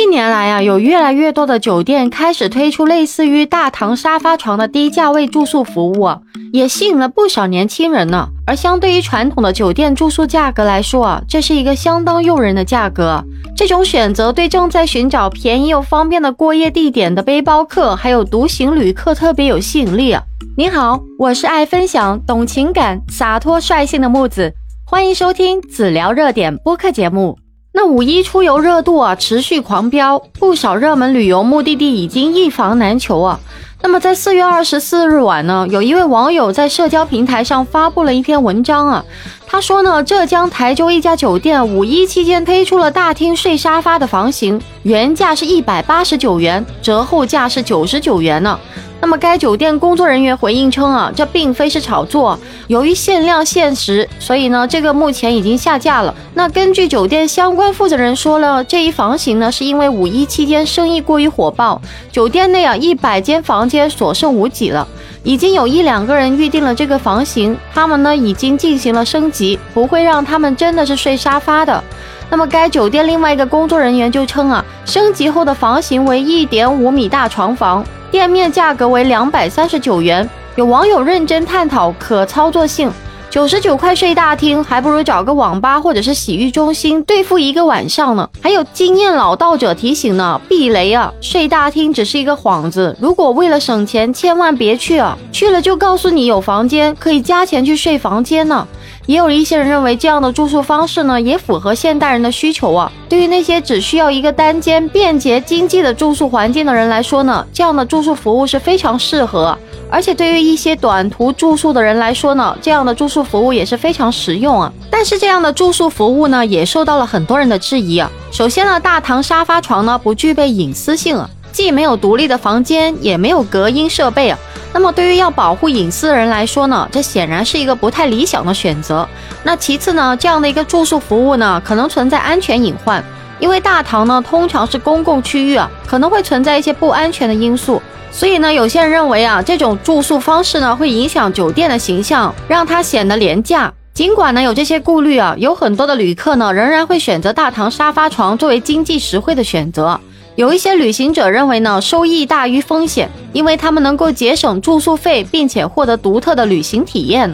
近年来啊，有越来越多的酒店开始推出类似于大堂沙发床的低价位住宿服务，也吸引了不少年轻人呢。而相对于传统的酒店住宿价格来说啊，这是一个相当诱人的价格。这种选择对正在寻找便宜又方便的过夜地点的背包客，还有独行旅客特别有吸引力。您好，我是爱分享、懂情感、洒脱率性的木子，欢迎收听子聊热点播客节目。那五一出游热度啊持续狂飙，不少热门旅游目的地已经一房难求啊。那么在四月二十四日晚呢，有一位网友在社交平台上发布了一篇文章啊，他说呢，浙江台州一家酒店五一期间推出了大厅睡沙发的房型，原价是一百八十九元，折后价是九十九元呢。那么该酒店工作人员回应称啊，这并非是炒作，由于限量限时，所以呢，这个目前已经下架了。那根据酒店相关负责人说了，这一房型呢，是因为五一期间生意过于火爆，酒店内啊一百间房间所剩无几了，已经有一两个人预定了这个房型，他们呢已经进行了升级，不会让他们真的是睡沙发的。那么该酒店另外一个工作人员就称啊，升级后的房型为一点五米大床房。店面价格为两百三十九元，有网友认真探讨可操作性，九十九块睡大厅，还不如找个网吧或者是洗浴中心对付一个晚上呢。还有经验老道者提醒呢，避雷啊，睡大厅只是一个幌子，如果为了省钱，千万别去啊，去了就告诉你有房间，可以加钱去睡房间呢。也有一些人认为这样的住宿方式呢，也符合现代人的需求啊。对于那些只需要一个单间、便捷、经济的住宿环境的人来说呢，这样的住宿服务是非常适合。而且对于一些短途住宿的人来说呢，这样的住宿服务也是非常实用啊。但是这样的住宿服务呢，也受到了很多人的质疑啊。首先呢，大堂沙发床呢不具备隐私性啊，既没有独立的房间，也没有隔音设备啊。那么对于要保护隐私的人来说呢，这显然是一个不太理想的选择。那其次呢，这样的一个住宿服务呢，可能存在安全隐患，因为大堂呢通常是公共区域啊，可能会存在一些不安全的因素。所以呢，有些人认为啊，这种住宿方式呢会影响酒店的形象，让它显得廉价。尽管呢有这些顾虑啊，有很多的旅客呢仍然会选择大堂沙发床作为经济实惠的选择。有一些旅行者认为呢，收益大于风险，因为他们能够节省住宿费，并且获得独特的旅行体验。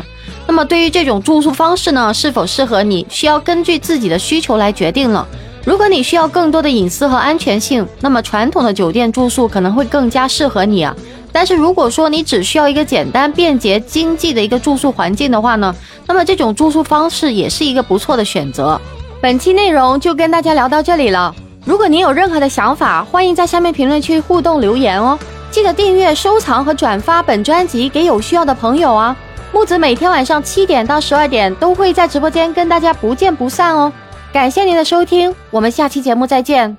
那么，对于这种住宿方式呢，是否适合你，需要根据自己的需求来决定了。如果你需要更多的隐私和安全性，那么传统的酒店住宿可能会更加适合你啊。但是如果说你只需要一个简单、便捷、经济的一个住宿环境的话呢，那么这种住宿方式也是一个不错的选择。本期内容就跟大家聊到这里了。如果您有任何的想法，欢迎在下面评论区互动留言哦！记得订阅、收藏和转发本专辑给有需要的朋友啊！木子每天晚上七点到十二点都会在直播间跟大家不见不散哦！感谢您的收听，我们下期节目再见。